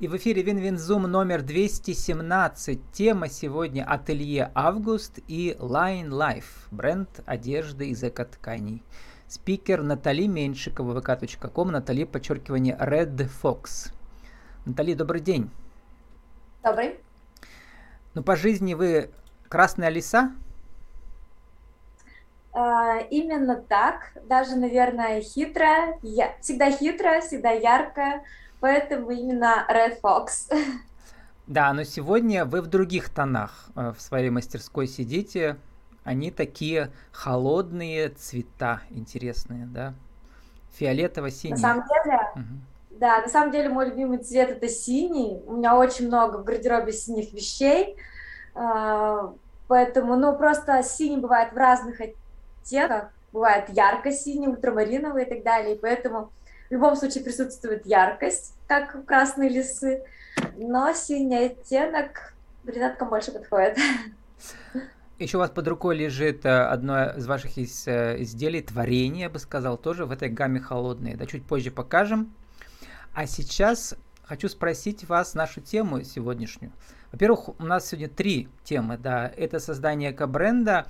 И в эфире Win-Win Zoom номер 217. Тема сегодня «Ателье Август» и Line Life, бренд одежды из эко-тканей. Спикер Натали Меньшикова, vk.com, Натали, подчеркивание, Red Fox. Натали, добрый день. Добрый. Ну, по жизни вы красная лиса? А, именно так, даже, наверное, хитрая, я, всегда хитрая, всегда яркая, поэтому именно Red Fox. Да, но сегодня вы в других тонах э, в своей мастерской сидите. Они такие холодные цвета, интересные, да? Фиолетово-синий. На самом деле, угу. да, на самом деле мой любимый цвет это синий. У меня очень много в гардеробе синих вещей. А, поэтому, ну, просто синий бывает в разных оттенках. Бывает ярко-синий, ультрамариновый и так далее. И поэтому в любом случае присутствует яркость, как в красной лисы, но синий оттенок брюнеткам больше подходит. Еще у вас под рукой лежит э, одно из ваших из, э, изделий, творение, я бы сказал, тоже в этой гамме холодные. Да, чуть позже покажем. А сейчас хочу спросить вас нашу тему сегодняшнюю. Во-первых, у нас сегодня три темы. Да, это создание эко-бренда,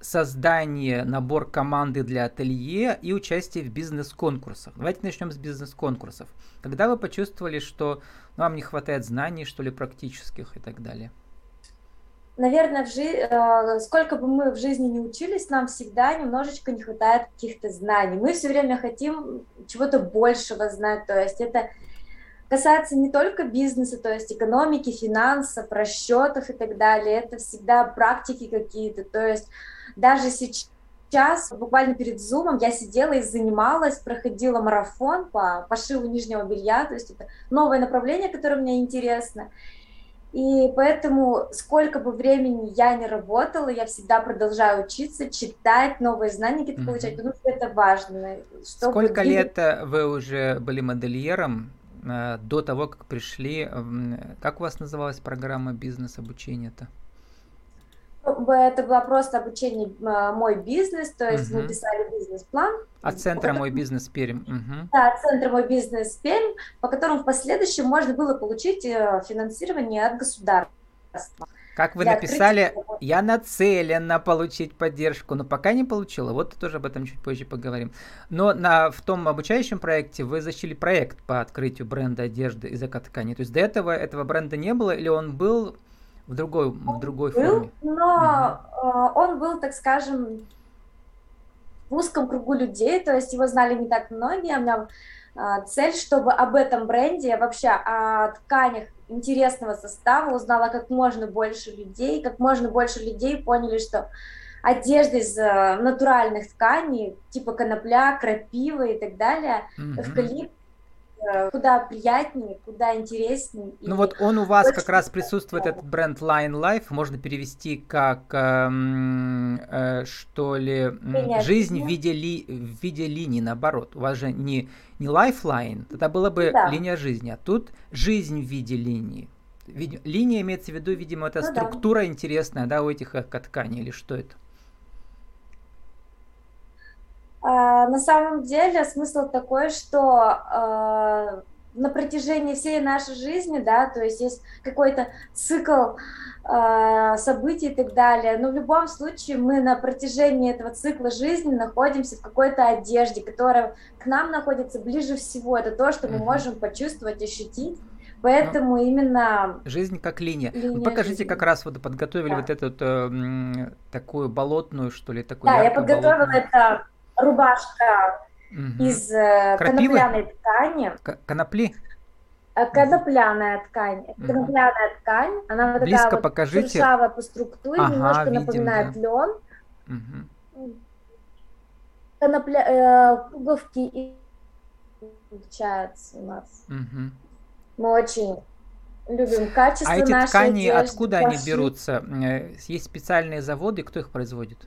создание, набор команды для ателье и участие в бизнес-конкурсах. Давайте начнем с бизнес-конкурсов. Когда вы почувствовали, что вам не хватает знаний, что ли, практических и так далее? Наверное, в жи... Э, сколько бы мы в жизни не учились, нам всегда немножечко не хватает каких-то знаний. Мы все время хотим чего-то большего знать, то есть это касается не только бизнеса, то есть экономики, финансов, расчетов и так далее. Это всегда практики какие-то, то есть даже сейчас, буквально перед зумом, я сидела и занималась, проходила марафон по пошиву нижнего белья, то есть это новое направление, которое мне интересно. И поэтому, сколько бы времени я не работала, я всегда продолжаю учиться, читать новые знания какие-то mm-hmm. получать, потому что это важно. Сколько лет э, вы уже были модельером э, до того, как пришли? Как у вас называлась программа бизнес-обучения-то? Это было просто обучение а, «Мой бизнес», то есть угу. мы писали бизнес-план. От центра «Мой бизнес Пермь». Угу. Да, от центра «Мой бизнес Пермь», по которому в последующем можно было получить э, финансирование от государства. Как вы написали, открытия... я нацелена получить поддержку, но пока не получила. Вот тоже об этом чуть позже поговорим. Но на, в том обучающем проекте вы защитили проект по открытию бренда одежды из эко-ткани. То есть до этого этого бренда не было или он был в другой, в другой был, форме. Но угу. он был, так скажем, в узком кругу людей, то есть его знали не так многие. У меня а, цель, чтобы об этом бренде, вообще о тканях интересного состава узнала как можно больше людей, как можно больше людей поняли, что одежда из э, натуральных тканей, типа конопля, крапива и так далее, mm-hmm. эвкалипт, куда приятнее, куда интереснее. Ну вот он у вас как раз присутствует, этот бренд Line Life, можно перевести как, эм, э, что ли, Меня жизнь в виде, ли, в виде линии, наоборот. У вас же не, не Lifeline, тогда была бы да. линия жизни, а тут жизнь в виде линии. Линия имеется в виду, видимо, это ну, структура да. интересная, да, у этих тканей, или что это? А, на самом деле смысл такой, что а, на протяжении всей нашей жизни, да, то есть есть какой-то цикл а, событий и так далее, но в любом случае мы на протяжении этого цикла жизни находимся в какой-то одежде, которая к нам находится ближе всего. Это то, что мы можем почувствовать, ощутить. Поэтому ну, именно... Жизнь как линия. линия Вы покажите, жизни. как раз вот подготовили да. вот эту э, такую болотную, что ли, такую Да, я подготовила это рубашка угу. из э, Крапивы? конопляной ткани. К конопли? Э, конопляная ткань. Угу. Конопляная ткань. Она вот Близко такая покажите. вот шершавая по структуре, ага, немножко видим, напоминает да. лен. Угу. Конопля... Э, пуговки получается у нас. Угу. Мы очень любим качество А эти ткани, одежды, откуда пошить. они берутся? Есть специальные заводы, кто их производит?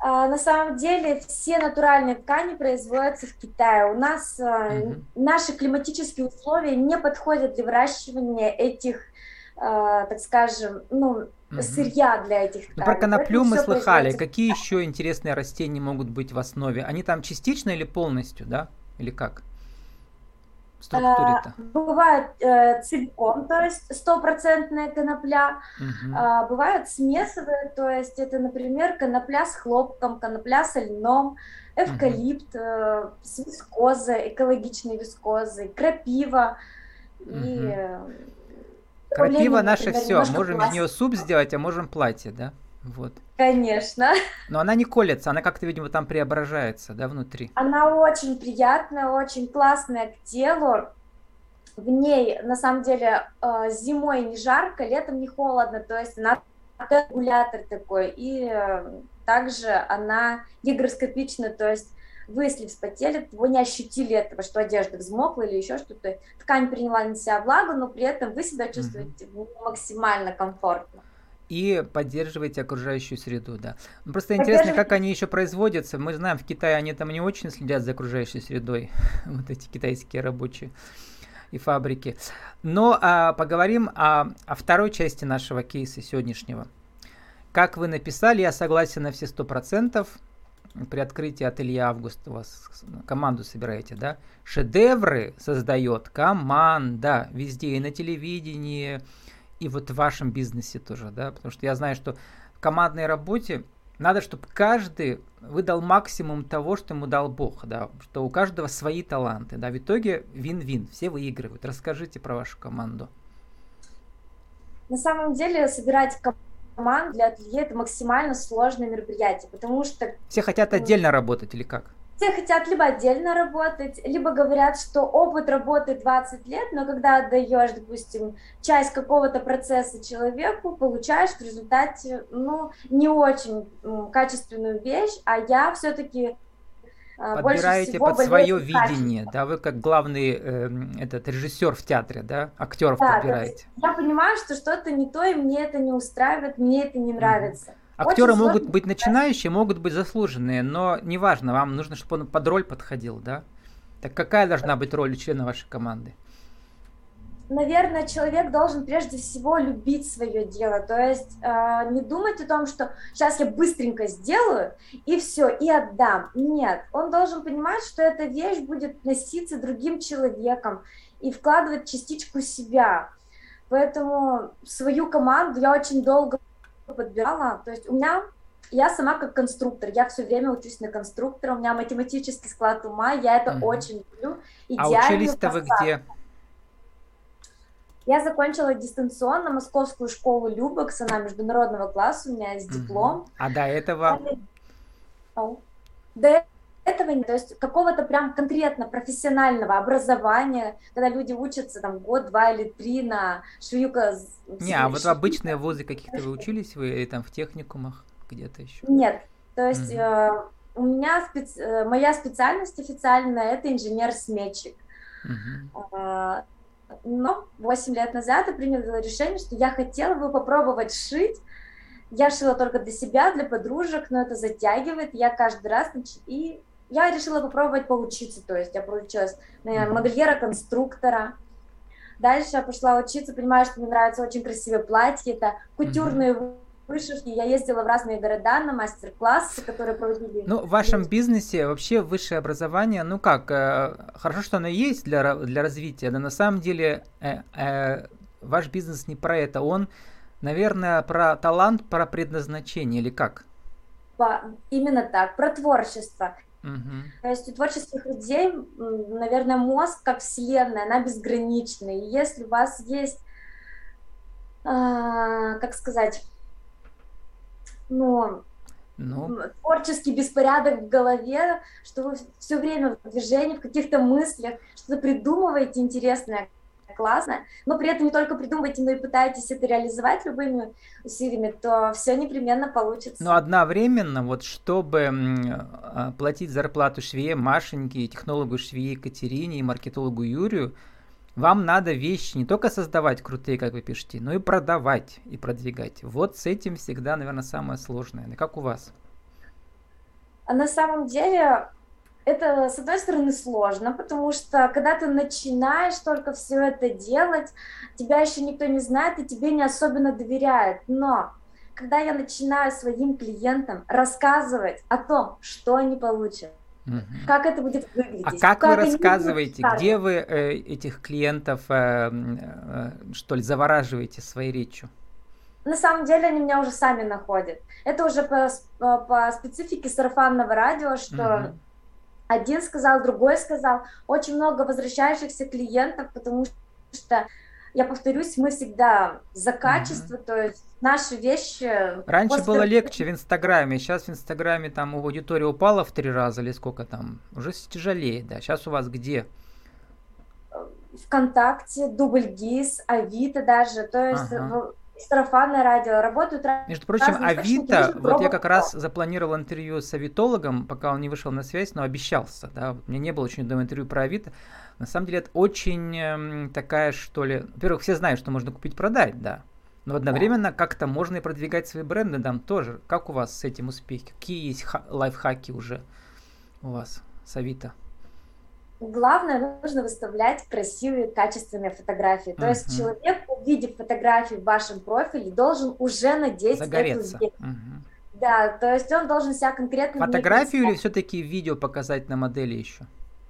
А, на самом деле все натуральные ткани производятся в Китае. У нас угу. наши климатические условия не подходят для выращивания этих, а, так скажем, ну, угу. сырья для этих тканей. Ну, про коноплю мы слыхали. Какие еще интересные растения могут быть в основе? Они там частично или полностью, да? Или как? Структуре-то? А, бывает э, целиком, то есть стопроцентная конопля. Угу. А, бывают смесовые, то есть это, например, конопля с хлопком, конопля с льном, эвкалипт угу. э, с вискозой, экологичной вискозой, крапива. Угу. И, Крапива наше все. Можем из нее суп сделать, а можем платье, да? Вот. Конечно. Но она не колется, она как-то, видимо, там преображается, да, внутри. Она очень приятная, очень классная к телу. В ней, на самом деле, э, зимой не жарко, летом не холодно, то есть она регулятор такой. И э, также она гигроскопична, то есть вы, если вспотели, вы не ощутили этого, что одежда взмокла или еще что-то. Ткань приняла на себя влагу, но при этом вы себя чувствуете mm-hmm. максимально комфортно и поддерживаете окружающую среду, да. Ну, просто интересно, как они еще производятся. Мы знаем, в Китае они там не очень следят за окружающей средой, вот эти китайские рабочие и фабрики. Но а, поговорим о, о второй части нашего кейса сегодняшнего. Как вы написали, я согласен на все сто процентов. При открытии ателье Август у вас команду собираете, да? Шедевры создает команда везде, и на телевидении, и вот в вашем бизнесе тоже, да, потому что я знаю, что в командной работе надо, чтобы каждый выдал максимум того, что ему дал Бог, да, что у каждого свои таланты, да, в итоге вин-вин, все выигрывают. Расскажите про вашу команду. На самом деле собирать команду для ателье это максимально сложное мероприятие, потому что... Все хотят отдельно работать или как? Все хотят либо отдельно работать, либо говорят, что опыт работы 20 лет, но когда отдаешь, допустим, часть какого-то процесса человеку, получаешь в результате, ну, не очень качественную вещь, а я все-таки а, Подбираете под свое видение, да, вы как главный э, этот режиссер в театре, да, актеров да, подбираете. Я понимаю, что что-то не то, и мне это не устраивает, мне это не нравится. Mm-hmm. Актеры Очень могут быть начинающие, могут быть заслуженные, но неважно, вам нужно, чтобы он под роль подходил, да? Так какая должна быть роль у члена вашей команды? Наверное, человек должен прежде всего любить свое дело, то есть э, не думать о том, что сейчас я быстренько сделаю и все, и отдам. Нет, он должен понимать, что эта вещь будет носиться другим человеком и вкладывать частичку себя. Поэтому свою команду я очень долго подбирала. То есть у меня, я сама как конструктор, я все время учусь на конструктора, у меня математический склад ума, я это угу. очень люблю. А учились-то вы где? Я закончила дистанционно Московскую школу Любекс, она международного класса, у меня есть диплом. А до этого? До этого. То есть какого-то прям конкретно профессионального образования, когда люди учатся там год, два или три на швеюка. Не, а вот обычные вузы каких-то вы учились вы или там в техникумах где-то еще? Нет, то есть угу. э, у меня специ... Э, моя специальность официальная это инженер-сметчик. Угу. Э, но 8 лет назад я приняла решение, что я хотела бы попробовать шить. Я шила только для себя, для подружек, но это затягивает. Я каждый раз и я решила попробовать поучиться, то есть я получилась на модельера-конструктора. Дальше я пошла учиться, понимаю, что мне нравятся очень красивые платья, это кутюрные mm-hmm. вышивки. Я ездила в разные города на мастер-классы, которые проводили. Ну, в вашем бизнесе вообще высшее образование, ну как, э, хорошо, что оно есть для, для развития, но на самом деле э, э, ваш бизнес не про это, он, наверное, про талант, про предназначение или как? Именно так, про творчество. Угу. То есть у творческих людей, наверное, мозг как вселенная, она безгранична. И если у вас есть, э, как сказать, ну, ну, творческий беспорядок в голове, что вы все время в движении, в каких-то мыслях, что-то придумываете интересное, классно, но при этом не только придумываете, но и пытаетесь это реализовать любыми усилиями, то все непременно получится. Но одновременно, вот чтобы а, платить зарплату швее Машеньке, технологу швее Екатерине и маркетологу Юрию, вам надо вещи не только создавать крутые, как вы пишете, но и продавать и продвигать. Вот с этим всегда, наверное, самое сложное. Как у вас? А на самом деле это, с одной стороны, сложно, потому что когда ты начинаешь только все это делать, тебя еще никто не знает и тебе не особенно доверяют. Но когда я начинаю своим клиентам рассказывать о том, что они получат, Угу. Как это будет выглядеть? А как, как вы рассказываете, где вы э, этих клиентов, э, э, что ли, завораживаете своей речью? На самом деле они меня уже сами находят. Это уже по, по специфике сарафанного радио, что угу. Один сказал, другой сказал. Очень много возвращающихся клиентов, потому что я повторюсь, мы всегда за качество, mm-hmm. то есть наши вещи... Раньше после... было легче в Инстаграме, сейчас в Инстаграме там аудитория упала в три раза или сколько там, уже тяжелее, да. Сейчас у вас где? ВКонтакте, Дубль ГИС, Авито даже, то есть ага сарафанное радио, работают Между прочим, Авито, вот я как раз запланировал интервью с авитологом, пока он не вышел на связь, но обещался, да, у меня не было очень давно интервью про Авито. На самом деле это очень э, такая, что ли, во-первых, все знают, что можно купить, продать, да, но одновременно как-то можно и продвигать свои бренды там тоже. Как у вас с этим успехи? Какие есть лайфхаки уже у вас с Авито? Главное, нужно выставлять красивые, качественные фотографии. То uh-huh. есть человек, увидев фотографии в вашем профиле, должен уже надеть Загореться. эту uh-huh. Да, то есть он должен себя конкретно... Фотографию или все-таки видео показать на модели еще?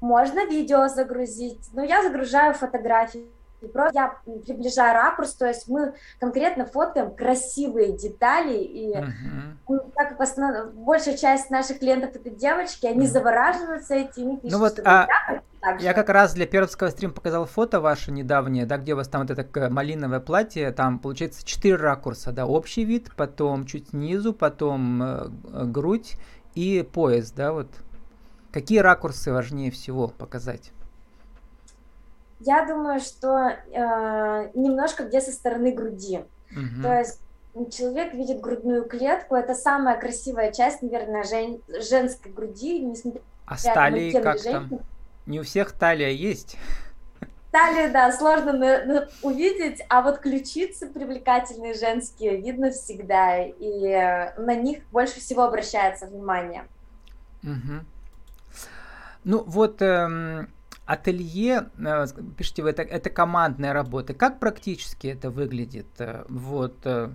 Можно видео загрузить, но я загружаю фотографии Просто я приближаю ракурс, то есть мы конкретно фотоем красивые детали, и uh-huh. так как основ... большая часть наших клиентов это девочки, они uh-huh. завораживаются этим, пишут, ну вот, а, я как раз для пермского стрима показал фото ваше недавнее, да, где у вас там вот это малиновое платье, там получается четыре ракурса, да, общий вид, потом чуть снизу, потом э, грудь и пояс, да, вот. Какие ракурсы важнее всего показать? Я думаю, что э, немножко где со стороны груди. Угу. То есть человек видит грудную клетку, это самая красивая часть, наверное, жен, женской груди, несмотря а с талией как там? Не у всех талия есть. Талию, да, сложно на, на, увидеть, а вот ключицы привлекательные женские видно всегда, и на них больше всего обращается внимание. Угу. Ну вот эм, ателье, э, пишите вы, это, это командная работа. Как практически это выглядит? Э, вот, э,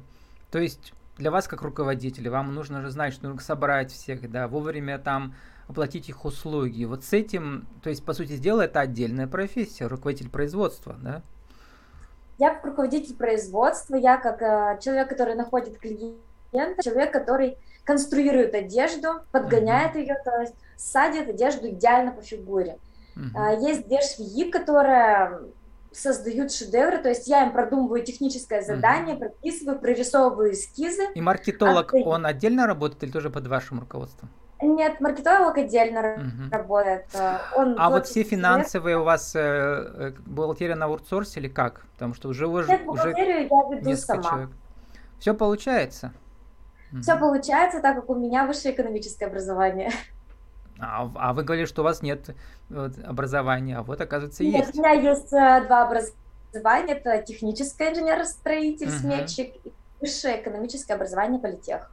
то есть для вас как руководителя, вам нужно же знать, что нужно собрать всех, да, вовремя там оплатить их услуги. Вот с этим, то есть, по сути дела, это отдельная профессия, руководитель производства, да? Я как руководитель производства, я как э, человек, который находит клиента, человек, который конструирует одежду, подгоняет uh-huh. ее, то есть садит одежду идеально по фигуре. Uh-huh. Есть две швеи, которые создают шедевры, то есть я им продумываю техническое задание, uh-huh. прописываю, прорисовываю эскизы. И маркетолог, а он отдельно работает или тоже под вашим руководством? Нет, маркетолог отдельно uh-huh. работает. Он а вот все финансовые у вас э, э, бухгалтерия на аутсорсе или как? Потому что уже уже Нет, бухгалтерию уже я веду сама. Человек. Все получается? Все получается, так как у меня высшее экономическое образование. А, а вы говорили, что у вас нет образования, а вот оказывается нет, есть. У меня есть э, два образования. Это техническое инженер-строитель, угу. сметчик и высшее экономическое образование политех.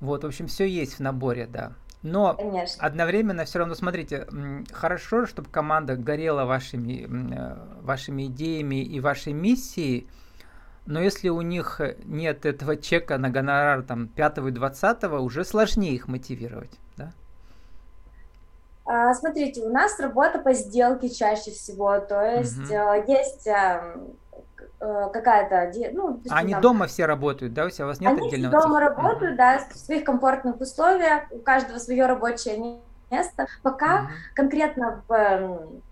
Вот, в общем, все есть в наборе, да. Но Конечно. одновременно все равно, смотрите, хорошо, чтобы команда горела вашими, э, вашими идеями и вашей миссией, но если у них нет этого чека на гонорар там 5 и 20, уже сложнее их мотивировать, смотрите, у нас работа по сделке чаще всего, то есть угу. есть эм, э, какая-то, ну, они там, дома все работают, да, у себя у вас нет они отдельного Они дома работают, да, в своих комфортных условиях, у каждого свое рабочее место. Пока угу. конкретно в эм,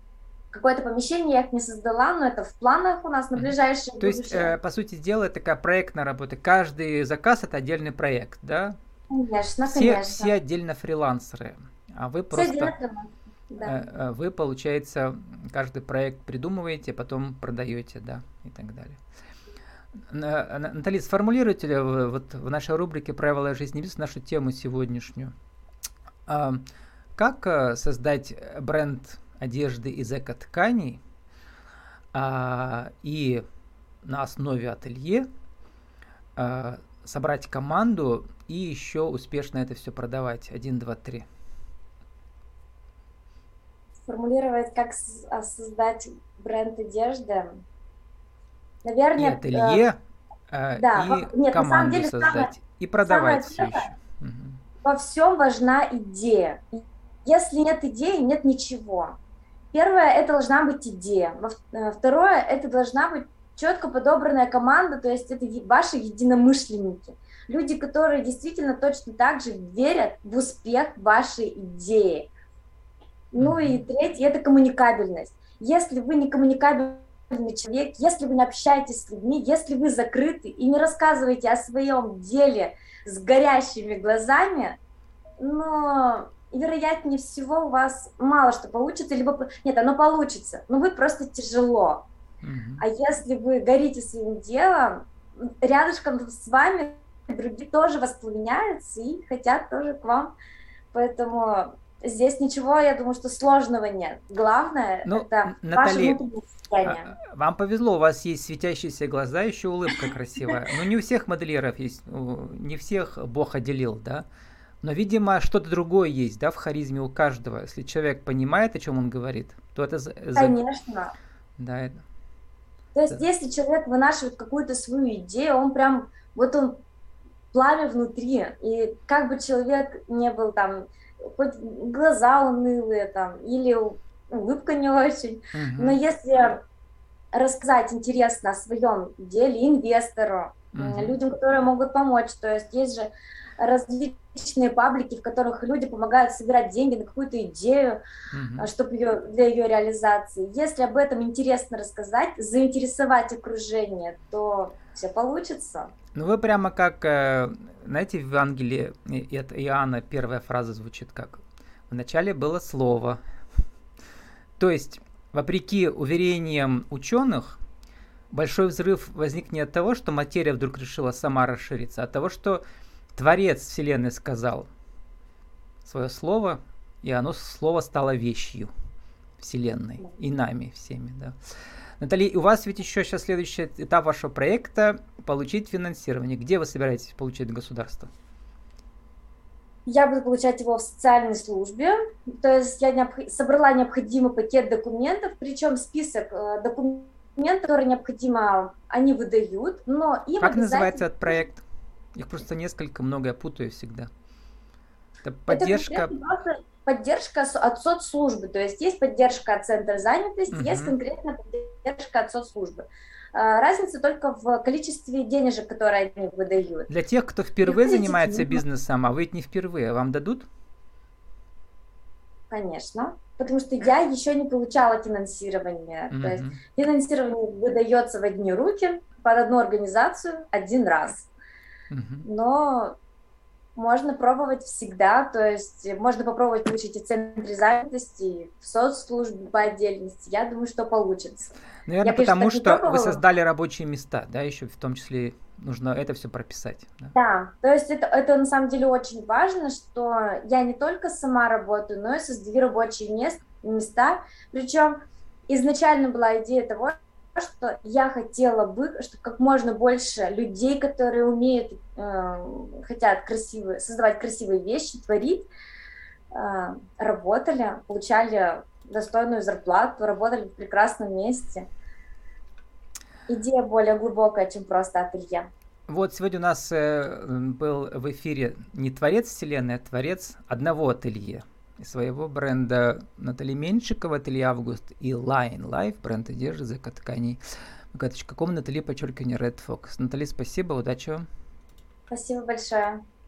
какое-то помещение я их не создала, но это в планах у нас на ближайшее То есть, э, по сути дела, это такая проектная работа. Каждый заказ это отдельный проект, да? Конечно, все, конечно. Все отдельно фрилансеры. А вы просто... Да. Э, э, вы, получается, каждый проект придумываете, потом продаете, да, и так далее. Наталья, сформулируйте ли вы вот в нашей рубрике «Правила жизни бизнеса» нашу тему сегодняшнюю. А, как э, создать бренд одежды из эко-тканей а, и на основе ателье а, собрать команду и еще успешно это все продавать? Один, два, три сформулировать, как а, создать бренд одежды. Наверное, и ателье, э, да, и нет, команду деле, создать, самое, и продавать все еще. Во всем важна идея. если нет идеи, нет ничего. Первое, это должна быть идея. Э, второе, это должна быть четко подобранная команда, то есть это ваши единомышленники. Люди, которые действительно точно так же верят в успех вашей идеи. Ну и третье, это коммуникабельность. Если вы не коммуникабельный человек, если вы не общаетесь с людьми, если вы закрыты и не рассказываете о своем деле с горящими глазами, но вероятнее всего у вас мало что получится, либо нет, оно получится, но вы просто тяжело. А если вы горите своим делом, рядышком с вами другие тоже воспламеняются и хотят тоже к вам. Поэтому здесь ничего, я думаю, что сложного нет. Главное ну, это Натали, ваше внутреннее состояние. А, вам повезло, у вас есть светящиеся глаза, еще улыбка красивая. Но не у всех модельеров есть, не всех Бог отделил, да? Но, видимо, что-то другое есть, да, в харизме у каждого. Если человек понимает, о чем он говорит, то это... Конечно. Да, это... То есть, да. если человек вынашивает какую-то свою идею, он прям, вот он пламя внутри, и как бы человек не был там, хоть глаза унылые там, или улыбка не очень, угу. но если рассказать интересно о своем деле инвестору, угу. людям, которые могут помочь, то есть есть же различные паблики, в которых люди помогают собирать деньги на какую-то идею, mm-hmm. чтобы ее, для ее реализации. Если об этом интересно рассказать, заинтересовать окружение, то все получится. Ну вы прямо как, э, знаете, в Евангелии от Иоанна первая фраза звучит как «Вначале было слово». То есть, вопреки уверениям ученых, большой взрыв возник не от того, что материя вдруг решила сама расшириться, а от того, что Творец Вселенной сказал свое слово, и оно слово стало вещью Вселенной и нами всеми, да. Наталья, у вас ведь еще сейчас следующий этап вашего проекта – получить финансирование. Где вы собираетесь получить государство? Я буду получать его в социальной службе, то есть я необх... собрала необходимый пакет документов, причем список э, документов, которые необходимо, они выдают, но им Как называется этот проект? Их просто несколько, много я путаю всегда. Это поддержка... Это поддержка от соцслужбы, то есть есть поддержка от центра занятости, угу. есть конкретно поддержка от соцслужбы. А, разница только в количестве денежек, которые они выдают. Для тех, кто впервые И занимается бизнесом, а вы ведь не впервые, вам дадут? Конечно, потому что я еще не получала финансирование. Mm-hmm. То есть финансирование выдается в одни руки под одну организацию один раз. Но можно пробовать всегда, то есть можно попробовать получить и в центре занятости, и в соцслужбе по отдельности. Я думаю, что получится. Наверное, Я, конечно, потому что вы создали рабочие места, да, еще в том числе нужно это все прописать. Да, да то есть это, это на самом деле очень важно, что я не только сама работаю, но и создаю рабочие мест, места. Причем изначально была идея того, что я хотела бы, чтобы как можно больше людей, которые умеют, э, хотят красивые, создавать красивые вещи, творить, э, работали, получали достойную зарплату, работали в прекрасном месте. Идея более глубокая, чем просто ателье. Вот сегодня у нас э, был в эфире не творец вселенной, а творец одного ателье своего бренда Натали Меньшикова, ателье Август и Line Life, бренд одежды, языка тканей. Ком Натали, подчеркивание Red Fox. Натали, спасибо, удачи вам. Спасибо большое.